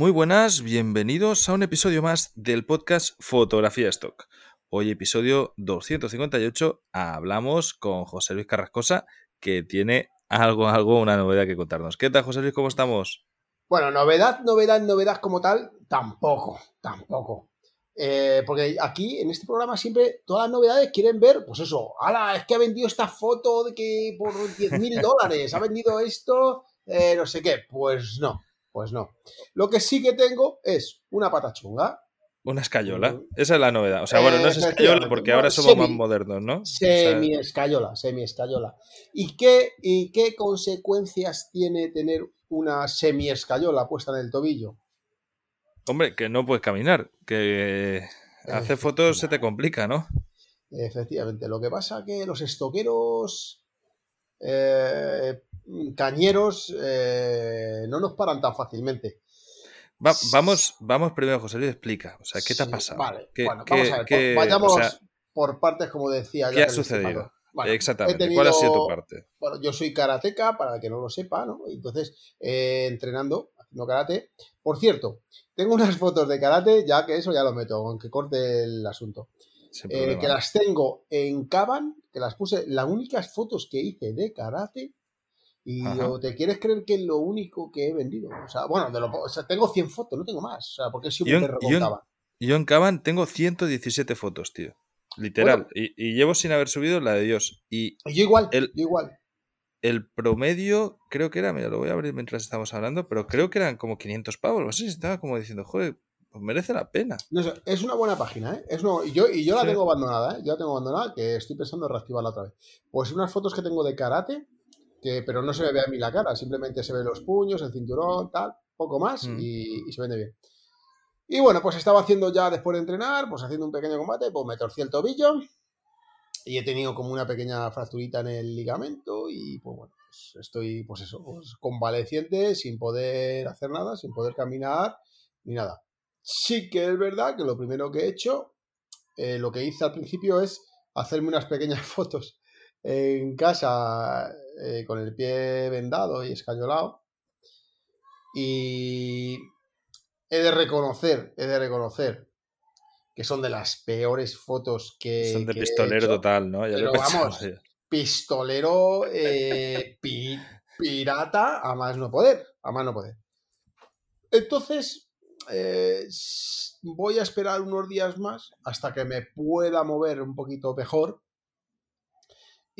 Muy buenas, bienvenidos a un episodio más del podcast Fotografía Stock. Hoy episodio 258 hablamos con José Luis Carrascosa que tiene algo, algo, una novedad que contarnos. ¿Qué tal José Luis? ¿Cómo estamos? Bueno, novedad, novedad, novedad como tal, tampoco, tampoco. Eh, porque aquí en este programa siempre todas las novedades quieren ver, pues eso, ala, es que ha vendido esta foto de que por 10 mil dólares, ha vendido esto, eh, no sé qué. Pues no, pues no. Lo que sí que tengo es una pata chunga. Una escayola. Esa es la novedad. O sea, bueno, no es escayola porque ahora somos más modernos, ¿no? Semi-escayola, semi-escayola. ¿Y qué, ¿Y qué consecuencias tiene tener una semi-escayola puesta en el tobillo? Hombre, que no puedes caminar, que hacer fotos se te complica, ¿no? Efectivamente. Lo que pasa es que los estoqueros eh, cañeros eh, no nos paran tan fácilmente. vamos, vamos primero, José Luis, explica. O sea, ¿qué te ha pasado? Vale, bueno, vamos a ver. vayamos por partes, como decía. ¿Qué ha sucedido? Exactamente. ¿Cuál ha sido tu parte? Bueno, yo soy karateca, para el que no lo sepa, ¿no? Entonces, eh, entrenando, haciendo karate. Por cierto, tengo unas fotos de karate, ya que eso ya lo meto, aunque corte el asunto. Eh, que las tengo en Caban, que las puse, las únicas fotos que hice de karate y te quieres creer que es lo único que he vendido. O sea, bueno, de lo, o sea, tengo 100 fotos, no tengo más. O sea, porque siempre yo, yo, en, yo en Caban tengo 117 fotos, tío. Literal. y, llevo sin haber subido la de Dios. Y yo igual, el, igual. El promedio, creo que era, mira, lo voy a abrir mientras estamos hablando, pero creo que eran como 500 pavos. No sé si estaba como diciendo, joder, pues merece la pena. es una buena página, ¿eh? Es y yo, y yo la tengo abandonada, ¿eh? Yo la tengo abandonada, que estoy pensando en reactivarla otra vez. Pues unas fotos que tengo de karate, que, pero no se me ve a mí la cara, simplemente se ven los puños, el cinturón, tal, poco más mm. y, se vende bien. Y bueno, pues estaba haciendo ya después de entrenar, pues haciendo un pequeño combate, pues me torcí el tobillo y he tenido como una pequeña fracturita en el ligamento y pues bueno, pues estoy pues eso, pues convaleciente, sin poder hacer nada, sin poder caminar ni nada. Sí que es verdad que lo primero que he hecho, eh, lo que hice al principio es hacerme unas pequeñas fotos en casa eh, con el pie vendado y escayolado. Y he de reconocer, he de reconocer que son de las peores fotos que. Son de pistolero total, ¿no? Ya vamos, pistolero eh, pirata a más no poder, a más no poder. Entonces, eh, voy a esperar unos días más hasta que me pueda mover un poquito mejor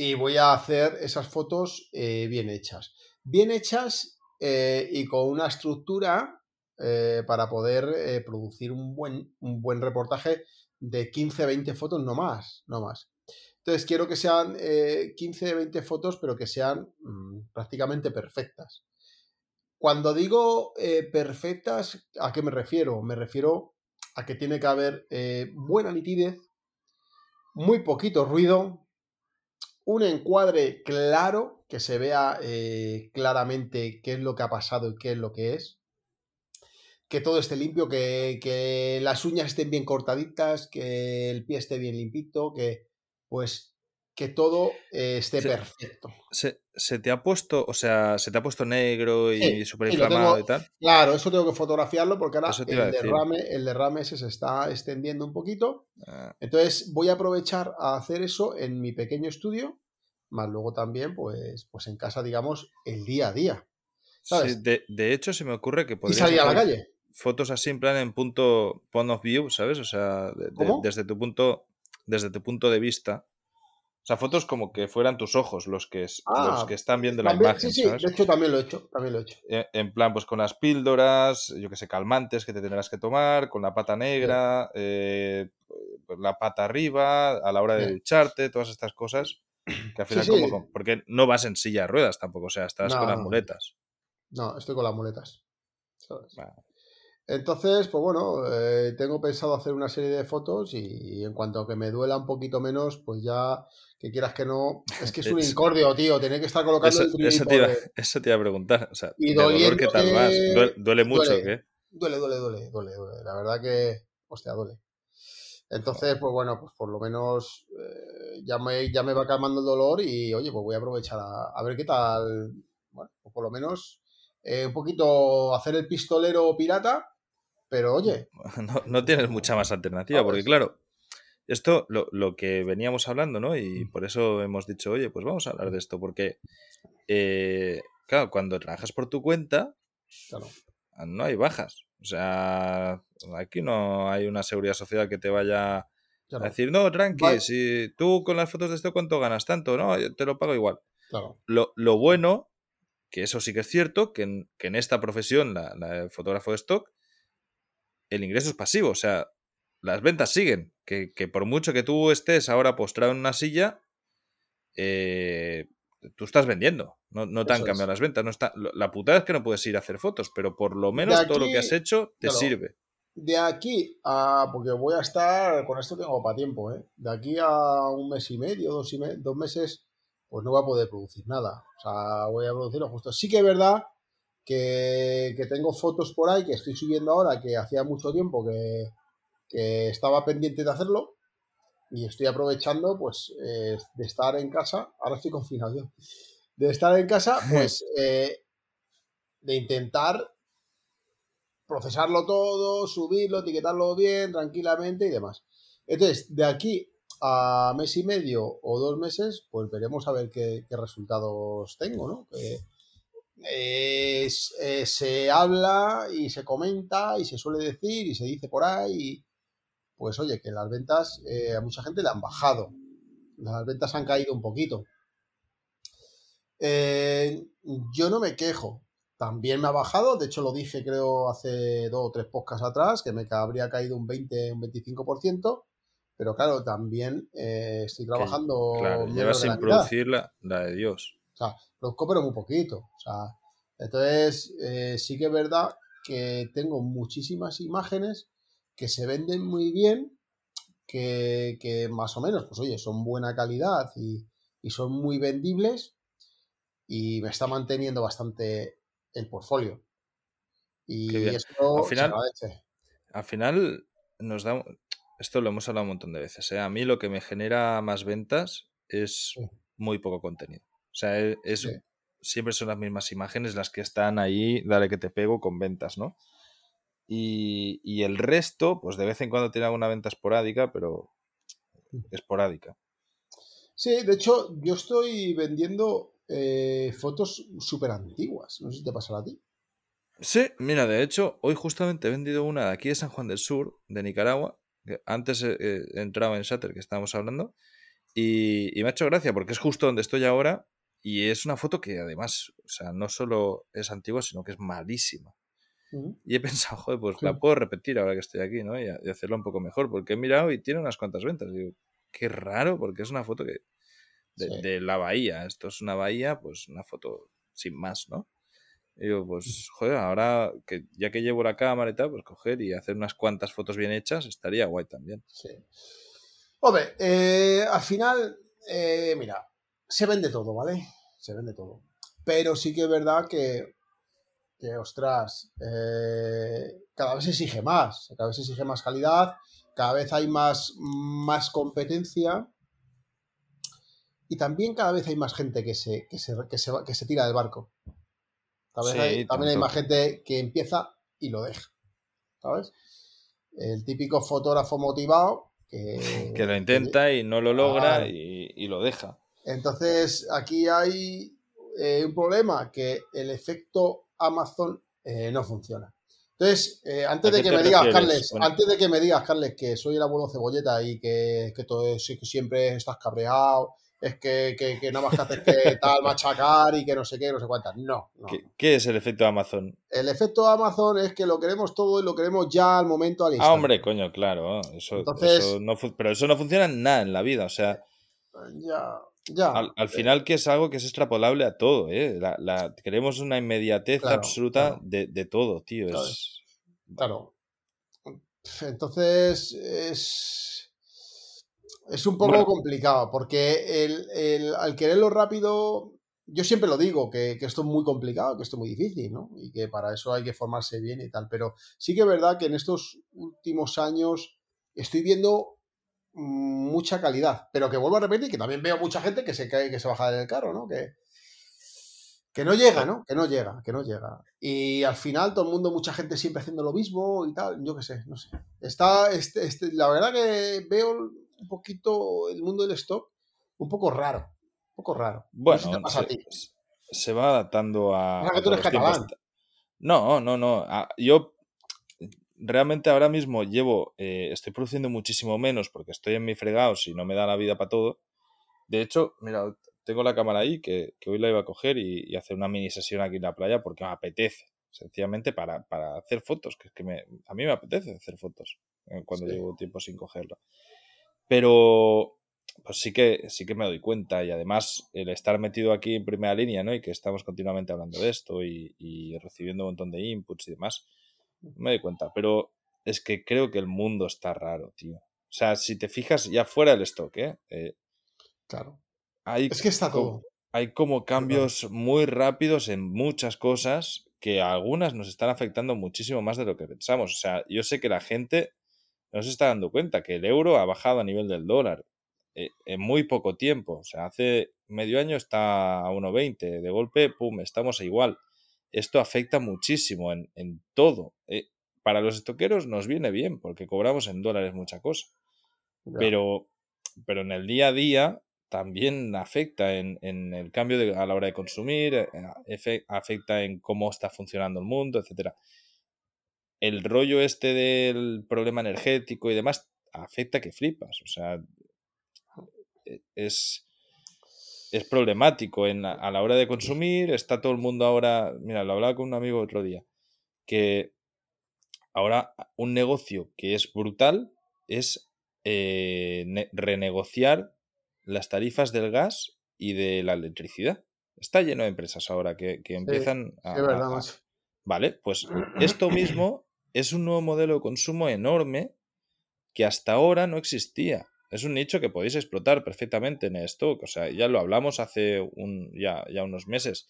y voy a hacer esas fotos eh, bien hechas. Bien hechas eh, y con una estructura eh, para poder producir un buen, un buen reportaje de 15-20 fotos, no más, no más. Entonces quiero que sean 15-20 fotos, pero que sean mm, prácticamente perfectas. Cuando digo perfectas, ¿a qué me refiero? Me refiero a que tiene que haber buena nitidez, muy poquito ruido, un encuadre claro, que se vea eh, claramente qué es lo que ha pasado y qué es lo que es. Que todo esté limpio, que, las uñas estén bien cortaditas, que el pie esté bien limpito, que pues que todo eh, esté perfecto. Se, te ha puesto, o sea, se te ha puesto negro y súper inflamado y tal. Claro, eso tengo que fotografiarlo porque ahora el derrame, el derrame ese se está extendiendo un poquito. Ah. Entonces voy a aprovechar a hacer eso en mi pequeño estudio más luego también, pues, pues en casa, digamos, el día a día. ¿sabes? de, hecho, se me ocurre que podrías. salir a la calle. Fotos así en plan en punto point of view, ¿sabes? O sea, desde tu punto, desde tu punto de vista. O sea, fotos como que fueran tus ojos los que, los ah, que están viendo la imagen. Sí, sí, de hecho también lo he hecho, también lo he hecho. E, en plan, pues con las píldoras, yo que sé, calmantes que te tendrás que tomar, con la pata negra, eh, pues la pata arriba, a la hora de ducharte, todas estas cosas. Que al final, Sí, sí. como- porque no vas en silla de ruedas tampoco, o sea, estás con las muletas. No, estoy con las muletas. ¿sabes? Bueno, Entonces, pues bueno, eh, tengo pensado hacer una serie de fotos y en cuanto a que me duela un poquito menos, pues ya, que quieras que no, es que es un incordio, tío, tener que estar colocando Eso, el eso te iba, eso te iba a preguntar. O sea, Y dolor, ¿qué tal vas? ¿Duele, duele mucho duele. qué? Duele, duele, duele, duele, duele. La verdad que, hostia, duele. Entonces, pues bueno, pues por lo menos eh, ya, me, ya me va calmando el dolor y oye, pues voy a aprovechar a, a ver qué tal. Bueno, pues por lo menos eh, un poquito hacer el pistolero pirata, pero oye, No, no tienes mucha más alternativa, Ah, porque pues. claro, esto lo, lo que veníamos hablando, ¿no? Y por eso hemos dicho, oye, pues vamos a hablar de esto, porque, eh, claro, cuando trabajas por tu cuenta, claro, no hay bajas. O sea, aquí no hay una seguridad social que te vaya claro, a decir, no, tranqui, Vale. si tú con las fotos de esto, ¿cuánto ganas? Tanto, no, yo te lo pago igual. claro. Lo, lo bueno, que eso sí que es cierto, que en, que en esta profesión, la, la de fotógrafo de stock, el ingreso es pasivo. O sea, las ventas siguen. Que, que por mucho que tú estés ahora postrado en una silla, eh, tú estás vendiendo. No, no te han Eso cambiado es. las ventas. No está, la putada es que no puedes ir a hacer fotos, pero por lo menos todo lo que has hecho te claro. sirve. De aquí a. Porque voy a estar. Con esto tengo para tiempo, ¿eh? De aquí a un mes y medio, dos, y me- dos meses, pues no voy a poder producir nada. O sea, voy a producir lo justo. Sí que es verdad que, que tengo fotos por ahí que estoy subiendo ahora que hacía mucho tiempo que, que estaba pendiente de hacerlo. Y estoy aprovechando, pues, eh, de estar en casa. Ahora estoy confinado yo. De estar en casa, pues, eh, de intentar procesarlo todo, subirlo, etiquetarlo bien, tranquilamente y demás. Entonces, de aquí a mes y medio o dos meses, pues veremos a ver qué, qué resultados tengo, ¿no? Que, eh, eh, se habla y se comenta y se suele decir y se dice por ahí, y, pues oye, que las ventas eh, a mucha gente le han bajado. Las ventas han caído un poquito. Eh, yo no me quejo. También me ha bajado, de hecho lo dije creo hace dos o tres podcasts atrás, que me habría caído un 20, un 25%, pero claro, también estoy trabajando Claro, llevas la sin mitad. producir la, la de Dios. O sea, produzco pero muy poquito. O sea, entonces eh, sí que es verdad que tengo muchísimas imágenes que se venden muy bien, que, que más o menos, pues oye, son buena calidad y, y son muy vendibles y me está manteniendo bastante el portfolio. Y eso Al final-. Al final nos da... Esto lo hemos hablado un montón de veces. ¿eh? A mí lo que me genera más ventas es muy poco contenido. O sea, e- es, Sí. siempre son las mismas imágenes las que están ahí, dale que te pego con ventas, ¿no? Y, y el resto, pues de vez en cuando tiene alguna venta esporádica, pero esporádica. Sí, de hecho, yo estoy vendiendo eh, fotos súper antiguas. No sé si te pasará a ti. Sí, mira, de hecho, hoy justamente he vendido una de aquí de San Juan del Sur, de Nicaragua, que antes eh, eh, entraba en Shutter, que estábamos hablando, y, y me ha hecho gracia porque es justo donde estoy ahora y es una foto que además, o sea, no solo es antigua, sino que es malísima. Y he pensado, joder, pues la puedo repetir ahora que estoy aquí, ¿no? Y, y hacerlo un poco mejor, porque he mirado y tiene unas cuantas ventas. Y digo, qué raro, porque es una foto que de, Sí. de la bahía. Esto es una bahía, pues una foto sin más, ¿no? Y digo, pues, joder, ahora que ya que llevo la cámara y tal, pues coger y hacer unas cuantas fotos bien hechas estaría guay también. Sí. Hombre, eh, al final, eh, mira, se vende todo, ¿vale? Se vende todo. Pero sí que es verdad que, que ostras, eh, cada vez se exige más, cada vez se exige más calidad, cada vez hay más, más competencia y también cada vez hay más gente que se, que se, que se, va- que se tira del barco. Cada vez Sí, hay- también hay más gente que empieza y lo deja, ¿sabes? El típico fotógrafo motivado que, Que lo intenta y no lo logra y, y lo deja. Entonces, aquí hay eh, un problema, que el efecto Amazon eh, no funciona. Entonces, eh, antes ¿A de que me digas? Carles, Bueno. antes de que me digas, Carles, que soy el abuelo cebolleta y que, que todo es- que siempre estás cabreado, es que, que, que nada más que haces que tal, machacar y que no sé qué, no sé cuántas. No, no. ¿Qué, qué es el efecto Amazon? El efecto Amazon es que lo queremos todo y lo queremos ya al momento, al Ah, instante. hombre, coño, claro. Eso, Entonces- eso no pero eso no funciona en nada en la vida. O sea, Ya. Ya. Al, al final que es algo que es extrapolable a todo, ¿eh? La, la- queremos una inmediatez Claro, absoluta claro. De, de todo, tío. Claro. Es... Claro. Entonces es. Es un poco Bueno. complicado, porque el, el- al quererlo rápido, yo siempre lo digo, que, que esto es muy complicado, que esto es muy difícil, ¿no? Y que para eso hay que formarse bien y tal. Pero sí que es verdad que en estos últimos años estoy viendo mucha calidad. Pero que vuelvo a repetir, que también veo mucha gente que se cae, que se baja del carro, ¿no? Que, que no llega, ¿no? Que no llega, que no llega. Y al final todo el mundo, mucha gente siempre haciendo lo mismo y tal, yo qué sé, no sé. Está, este, este, la verdad que veo un poquito el mundo del stock un poco raro, un poco raro. No sé si Bueno, a se, ti. se va adaptando a, que tú eres catalán. No, no, no. Yo realmente ahora mismo llevo, eh, estoy produciendo muchísimo menos porque estoy en mi fregados y no me da la vida para todo. De hecho, mira, tengo la cámara ahí que, que hoy la iba a coger y, y hacer una mini sesión aquí en la playa porque me apetece, sencillamente para, para hacer fotos, que es que me, a mí me apetece hacer fotos eh, cuando Sí. llevo tiempo sin cogerla. Pero pues sí que, sí que me doy cuenta y además el estar metido aquí en primera línea, ¿no? Y que estamos continuamente hablando de esto y, y recibiendo un montón de inputs y demás, me doy cuenta. Pero es que creo que el mundo está raro, tío. O sea, si te fijas ya fuera del stock, ¿eh? Eh, Claro. hay, Es que está co- todo. hay como cambios muy rápidos en muchas cosas que a algunas nos están afectando muchísimo más de lo que pensamos. O sea, yo sé que la gente no se está dando cuenta que el euro ha bajado a nivel del dólar eh, en muy poco tiempo. O sea, hace medio año está a 1,20. De golpe, pum, estamos a igual. Esto afecta muchísimo en, en todo. Eh, para los estoqueros nos viene bien porque cobramos en dólares mucha cosa. Pero, pero en el día a día también afecta en, en el cambio de- a la hora de consumir, eh, afecta en cómo está funcionando el mundo, etcétera. El rollo este del problema energético y demás afecta que flipas. O sea, e- es, es problemático en, la- a la hora de consumir. Está todo el mundo ahora. Mira, lo hablaba con un amigo otro día. Que ahora un negocio que es brutal es eh, ne- renegociar las tarifas del gas y de la electricidad. Está lleno de empresas ahora que, que empiezan a, Es verdad, a-. Vale, pues esto mismo es un nuevo modelo de consumo enorme que hasta ahora no existía. Es un nicho que podéis explotar perfectamente en stock. O sea, ya lo hablamos hace un, ya, ya unos meses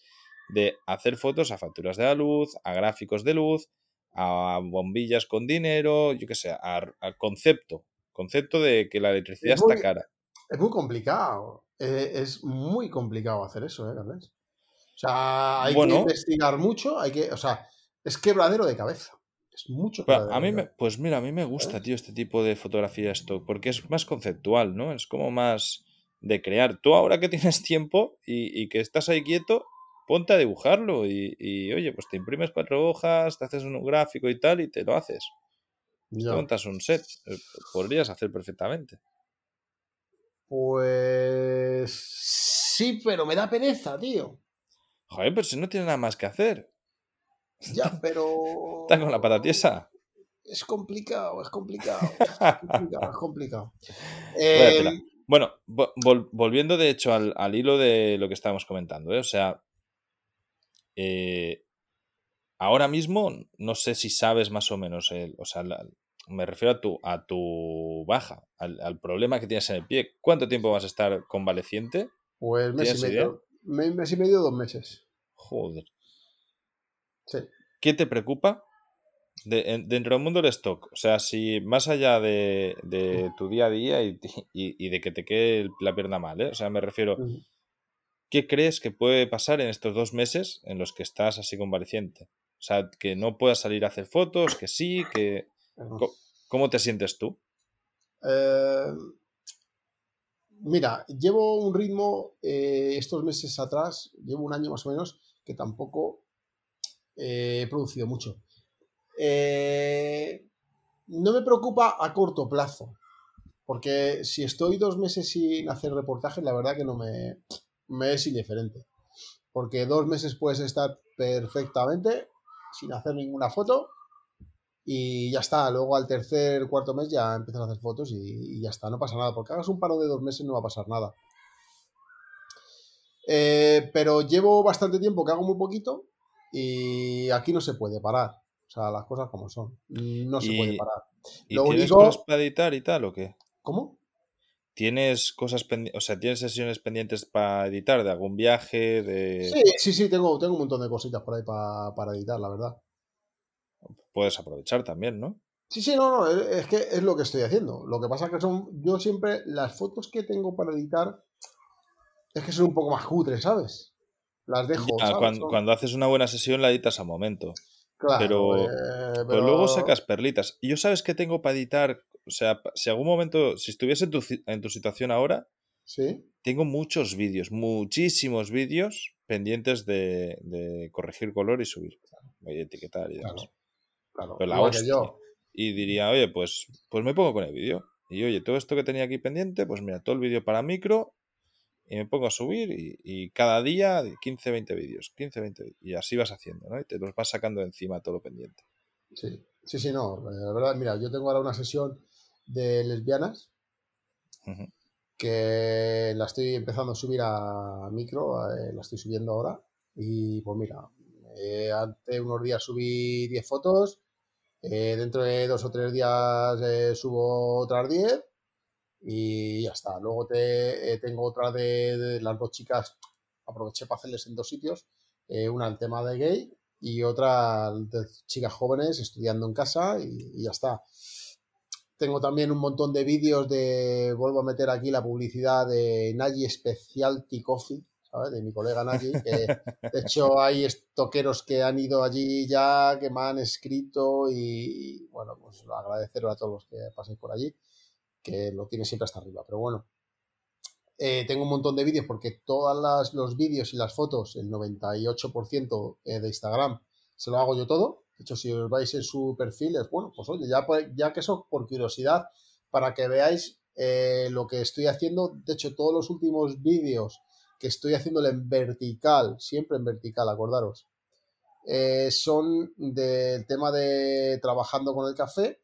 de hacer fotos a facturas de la luz, a gráficos de luz, a bombillas con dinero, yo qué sé, a, a concepto. Concepto de que la electricidad Es muy- está cara. Es muy complicado. Eh, es muy complicado hacer eso, ¿eh, Carles? O sea, hay Bueno. que investigar mucho, hay que, o sea, es quebradero de cabeza. Es mucho a mí me, pues mira, a mí me gusta, tío, este tipo de fotografía stock, porque es más conceptual, ¿no? Es como más de crear. Tú ahora que tienes tiempo y, y que estás ahí quieto, ponte a dibujarlo y, y, oye, pues te imprimes cuatro hojas, te haces un gráfico y tal y te lo haces. Te Ya. montas un set. Eh, Podrías hacer perfectamente. Pues sí, pero me da pereza, tío. Joder, pero si no tienes nada más que hacer. Ya, pero. Estás con la pata tiesa. Es complicado, es complicado. Es complicado, es complicado. Eh. Bueno, vo- vol- volviendo de hecho al, al hilo de lo que estábamos comentando, ¿eh? o sea, eh, ahora mismo no sé si sabes más o menos, o sea, la- me refiero a tu, a tu baja, al, al problema que tienes en el pie. ¿Cuánto tiempo vas a estar convaleciente? pues mes y ¿Tienes medio. me- Mes y medio, dos meses. Joder. Sí. ¿Qué te preocupa de- en- dentro del mundo del stock? O sea, si más allá de, de tu día a día y, y- y de que te quede la pierna mal, ¿eh? O sea, me refiero. ¿qué crees que puede pasar en estos dos meses en los que estás así convaleciente? O sea, que no puedas salir a hacer fotos, que sí, que... ¿Cómo te sientes tú? Eh, mira, llevo un ritmo eh, estos meses atrás, llevo un año más o menos, que tampoco eh, he producido mucho. Eh, no me preocupa a corto plazo, porque si estoy dos meses sin hacer reportajes, la verdad que no me, me es indiferente. Porque dos meses puedes estar perfectamente sin hacer ninguna foto y ya está. Luego al tercer, cuarto mes ya empiezas a hacer fotos y, ya está, no pasa nada. Porque hagas un paro de dos meses no va a pasar nada. Eh, pero llevo bastante tiempo que hago muy poquito y aquí no se puede parar. O sea, las cosas como son. No se puede parar. ¿Y tienes cosas para editar y tal o qué? ¿Cómo? ¿Tienes cosas pendientes, o sea, tienes sesiones pendientes para editar de algún viaje? De... Sí, sí, sí, tengo, tengo un montón de cositas por ahí para, para editar, la verdad. Puedes aprovechar también, ¿no? Sí, sí, no, no, es que es lo que estoy haciendo. Lo que pasa es que son, yo siempre, las fotos que tengo para editar, es que son un poco más cutres, ¿sabes? Las dejo. Cuando, haces una buena sesión la editas a momento. Claro, eh, pero, luego sacas perlitas. Y yo sabes que tengo para editar, o sea, si algún momento, si estuviese en tu, en tu situación ahora, ¿Sí? tengo muchos vídeos, muchísimos vídeos pendientes de, corregir color y subir. Y etiquetar y demás. Claro, pero la hostia. Y diría, oye, pues, pues me pongo con el vídeo. Y oye, todo esto que tenía aquí pendiente, pues mira, todo el vídeo para micro y me pongo a subir y, cada día 15, 20 vídeos, 15, 20 y así vas haciendo, ¿no? Y te los vas sacando encima todo pendiente. Sí, sí, sí, no, la verdad, mira, yo tengo ahora una sesión de lesbianas que la estoy empezando a subir a micro, eh, la estoy subiendo ahora y pues mira, eh, hace unos días subí 10 fotos, eh, dentro de dos o tres días subo otras 10 y ya está. Luego te, eh, tengo otra de, las dos chicas, aproveché para hacerles en dos sitios, eh, una el tema de gay y otra de chicas jóvenes estudiando en casa y, ya está. Tengo también un montón de vídeos de, vuelvo a meter aquí la publicidad de Nagy Specialty Coffee, ¿sabes? De mi colega Nagy, que de hecho hay estoqueros que han ido allí ya, que me han escrito y, bueno, pues agradecer a todos los que paséis por allí que lo tiene siempre hasta arriba. Pero bueno, eh, tengo un montón de vídeos porque todos los vídeos y las fotos, el 98% eh, de Instagram, se lo hago yo todo. De hecho, si os vais en su perfil, es bueno, pues oye, ya, ya que eso por curiosidad, para que veáis eh, lo que estoy haciendo. De hecho, todos los últimos vídeos que estoy haciéndole en vertical, siempre en vertical, acordaros, son del tema de trabajando con el café.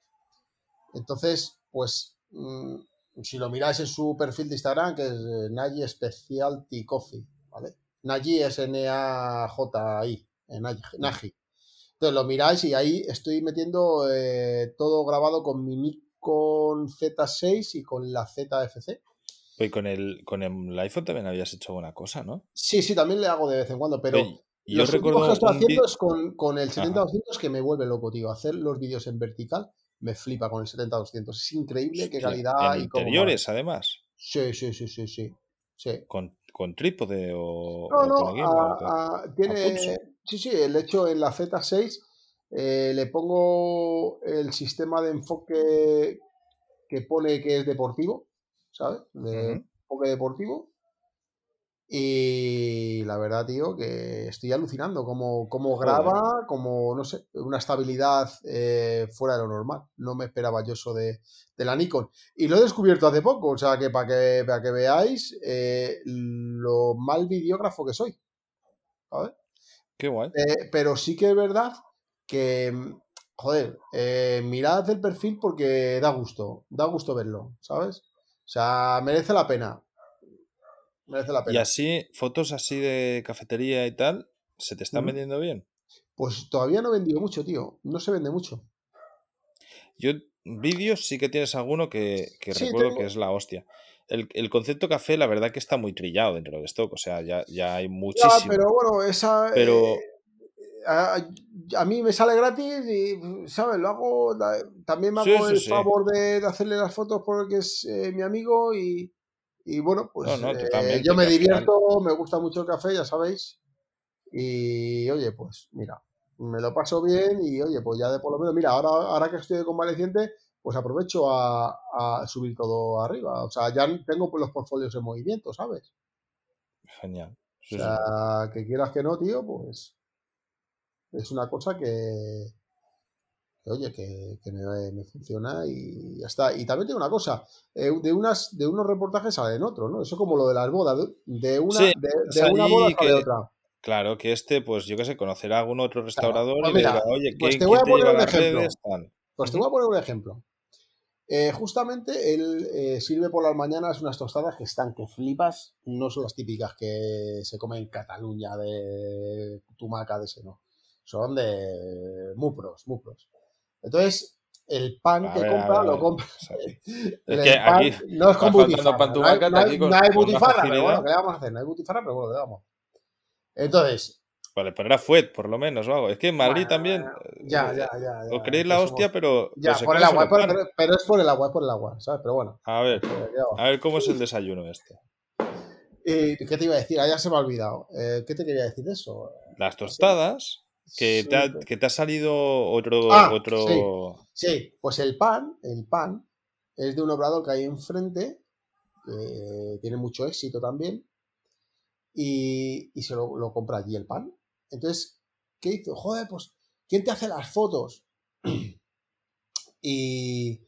Entonces, pues si lo miráis en su perfil de Instagram, que es eh, Nagy Specialty Coffee, ¿vale? Nagy es N-A-J-I, eh, Nagy. Entonces lo miráis y ahí estoy metiendo eh, todo grabado con mi Nikon Z6 y con la ZFC. Y con el, con el iPhone también habías hecho alguna cosa, ¿no? Sí, sí, también le hago de vez en cuando, pero yo recuerdo que estoy haciendo es con, con el 70-200 que me vuelve loco, tío. Hacer los vídeos en vertical me flipa con el 70-200. Es increíble qué calidad y interiores, además. Sí, sí, sí, sí, sí. ¿Con, con trípode o.? No, no, tiene. Sí, sí, el hecho en la Z6 eh, le pongo el sistema de enfoque que pone que es deportivo, ¿sabes? De enfoque deportivo. Y la verdad, tío, que estoy alucinando como, como graba, como, no sé, una estabilidad eh, fuera de lo normal. No me esperaba yo eso de, la Nikon. Y lo he descubierto hace poco, o sea, que para que, para que veáis eh, lo mal videógrafo que soy. ¿Sabes? Qué guay. Eh, pero sí que es verdad que, joder, mirad el perfil porque da gusto, da gusto verlo, ¿sabes? O sea, merece la pena. Y así, fotos así de cafetería y tal, ¿se te están vendiendo bien? Pues todavía no he vendido mucho, tío. No se vende mucho. Yo, vídeos sí que tienes alguno que, recuerdo que es la hostia. El, concepto café, la verdad que está muy trillado dentro de stock. O sea, ya, ya hay muchísimo. pero bueno, esa. Pero. Eh, a, mí me sale gratis y, ¿sabes? Lo hago. También me hago el favor de, hacerle las fotos porque es eh, mi amigo y, y bueno, pues eh, yo me divierto, me gusta mucho el café, ya sabéis. Y oye, pues mira, me lo paso bien y oye, pues ya de por lo menos, mira, ahora, ahora que estoy convaleciente, pues aprovecho a, subir todo arriba. O sea, ya tengo pues, los portfolios en movimiento, ¿sabes? Genial. o sea, que quieras que no, tío, pues es una cosa que, oye, que, me, funciona y ya está. Y también tengo una cosa, eh, de unas de unos reportajes salen otros, ¿no? Eso como lo de las bodas, de una, de, una boda sale otra. Claro, que este, pues yo qué sé, conocerá a algún otro restaurador pues y oye, pues te voy a poner un ejemplo. Pues te voy a poner un ejemplo. Eh, justamente él eh, sirve por las mañanas unas tostadas que están que flipas, no son las típicas que se comen en Cataluña de tumaca de ese, no. Son de mupros, mupros. Entonces, el pan A que ver, compra lo compra. Es que aquí no es con butifarra. pan no hay, no hay- aquí con- no hay butifarra, pero bueno. ¿qué le vamos a hacer? No hay butifarra, pero bueno, ¿qué le vamos? Entonces, Vale, poner fuet, por lo menos, o algo. Es que en Madrid Bueno, también. ya, eh, ya, ya, ya. Os creéis la somos- hostia, pero. Ya, pero por el agua, pero, pero- pero es por el agua, es por el agua, ¿sabes? Pero bueno. A ver, ya a ver cómo es el desayuno este. Eh, ¿Qué te iba a decir? Ah, ya se me ha olvidado. Eh, ¿Qué te quería decir de eso? Las tostadas, que, Sí, te ha, pero- que te ha salido otro. Ah, otro... Sí, pues el pan, el pan es de un obrador que hay enfrente, que tiene mucho éxito también, y, y se lo, lo compra allí el pan. Entonces, ¿qué hizo? Joder, pues, ¿quién te hace las fotos? y,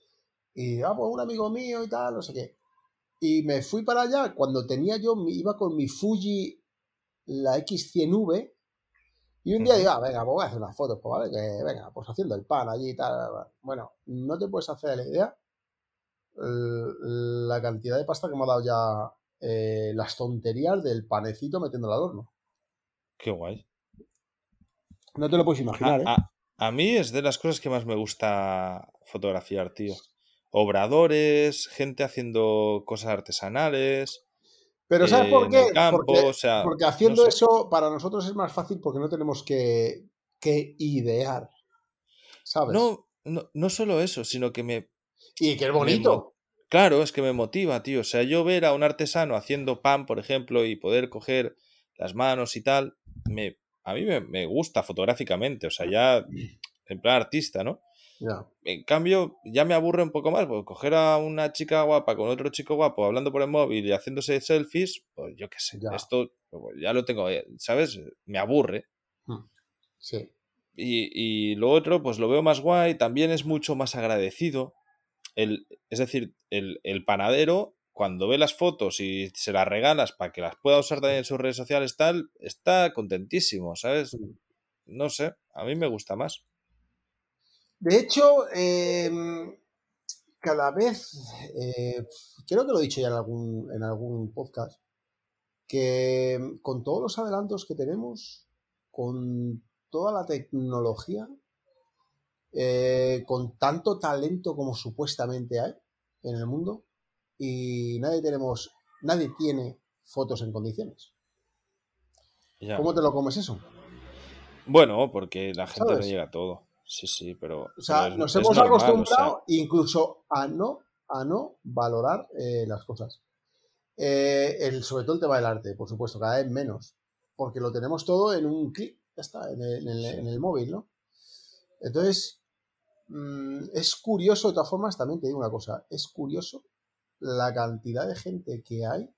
y, ah, pues un amigo mío y tal, no sé qué. Y me fui para allá cuando tenía yo, iba con mi Fuji, la X100V, y un día digo, ah, venga, pues voy a hacer unas fotos, pues vale, que venga, pues haciendo el pan allí y tal. Bueno, no te puedes hacer la idea la cantidad de pasta que me ha dado ya eh, las tonterías del panecito metiéndolo al horno. Qué guay. No te lo puedes A, imaginar, ¿eh? a- a mí es de las cosas que más me gusta fotografiar, tío. Obradores, gente haciendo cosas artesanales. Pero ¿sabes eh, por qué? campo, porque, o sea, porque no haciendo sé. eso para nosotros es más fácil porque no tenemos que, que idear, ¿sabes? No, no, no solo eso, sino que me, y que es bonito. Claro, es que me motiva, tío. O sea, yo ver a un artesano haciendo pan, por ejemplo, y poder coger las manos y tal, me, a mí me, me gusta fotográficamente. O sea, ya en plan artista, ¿no? En cambio, ya me aburre un poco más, porque coger a una chica guapa con otro chico guapo hablando por el móvil y haciéndose selfies, pues yo qué sé, esto pues, ya lo tengo, eh, ¿sabes? Me aburre. Sí. Y, y lo otro, pues lo veo más guay, también es mucho más agradecido. El, es decir, el, el panadero, cuando ve las fotos y se las regalas para que las pueda usar también en sus redes sociales, tal, está contentísimo, ¿sabes? No sé, a mí me gusta más. De hecho, eh, cada vez, eh, creo que lo he dicho ya en algún, en algún podcast, que con todos los adelantos que tenemos, con toda la tecnología, eh, con tanto talento como supuestamente hay en el mundo, y nadie tenemos, nadie tiene fotos en condiciones. Ya. ¿Cómo te lo comes eso? Bueno, porque la gente no ¿Sabes? llega a todo. Sí, sí, pero. O sea, pero es- nos es hemos normal, o acostumbrado sea, incluso a no, a no valorar eh, las cosas. Eh, el, sobre todo el tema del arte, por supuesto, cada vez menos. Porque lo tenemos todo en un clic, ya está, en el, en el- Sí. en el móvil, ¿no? Entonces, mm, es curioso, de todas formas, también te digo una cosa, es curioso la cantidad de gente que hay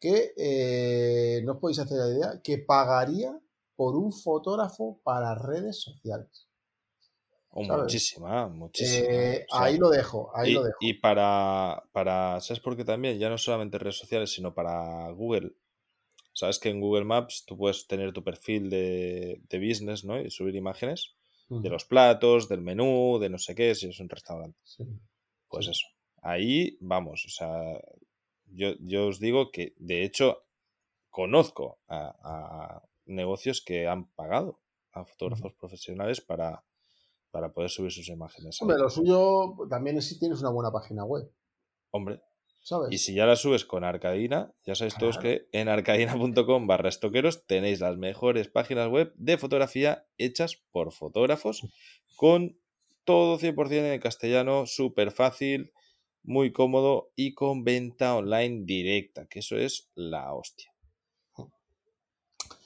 que eh, no os podéis hacer la idea, que pagaría por un fotógrafo para redes sociales. oh, muchísima, muchísima. Eh, o sea, ahí lo dejo, ahí y, lo dejo. y para, para, ¿sabes por qué también? Ya no solamente redes sociales, sino para Google. Sabes que en Google Maps tú puedes tener tu perfil de, de business, ¿no? Y subir imágenes de los platos, del menú, de no sé qué, si es un restaurante. sí. Pues Sí. eso. Ahí vamos, o sea, yo, yo os digo que de hecho conozco a, a negocios que han pagado a fotógrafos profesionales para, para poder subir sus imágenes. Hombre, lo suyo también es si tienes una buena página web, Hombre, ¿sabes? y si ya la subes con Arcadina, ya sabéis todos que en arcadina.com barra estoqueros tenéis las mejores páginas web de fotografía hechas por fotógrafos con todo 100% en castellano, súper fácil, muy cómodo y con venta online directa, que eso es la hostia.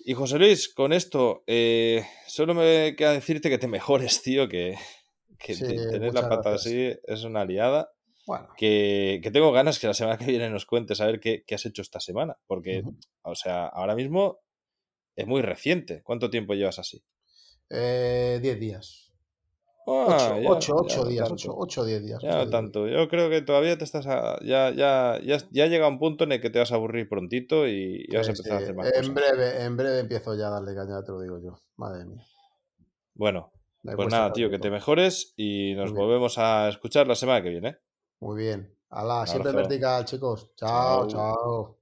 Y José Luis, con esto, eh, solo me queda decirte que te mejores, tío, que, que Sí, te- tener la pata gracias. así es una liada. Bueno, Que, que tengo ganas que la semana que viene nos cuentes a ver qué, qué has hecho esta semana. Porque, o sea, ahora mismo es muy reciente. ¿Cuánto tiempo llevas así? eh, 10 días. Ah, 8, ya- 8, ya no días, tanto. 8, 8, 10 días. Ya no tanto. Yo creo que todavía te estás. a- ya, ya, ya, ya llega un punto en el que te vas a aburrir prontito y, y vas a Sí, empezar a hacer más En cosas. breve, en breve empiezo ya a darle caña, te lo digo yo. Madre mía. Bueno, Me Pues nada, tío, que te mejores y nos volvemos a escuchar la semana que viene. Muy bien. Alá, siempre vertical, chicos. Chao, Chao. chao.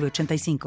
906985.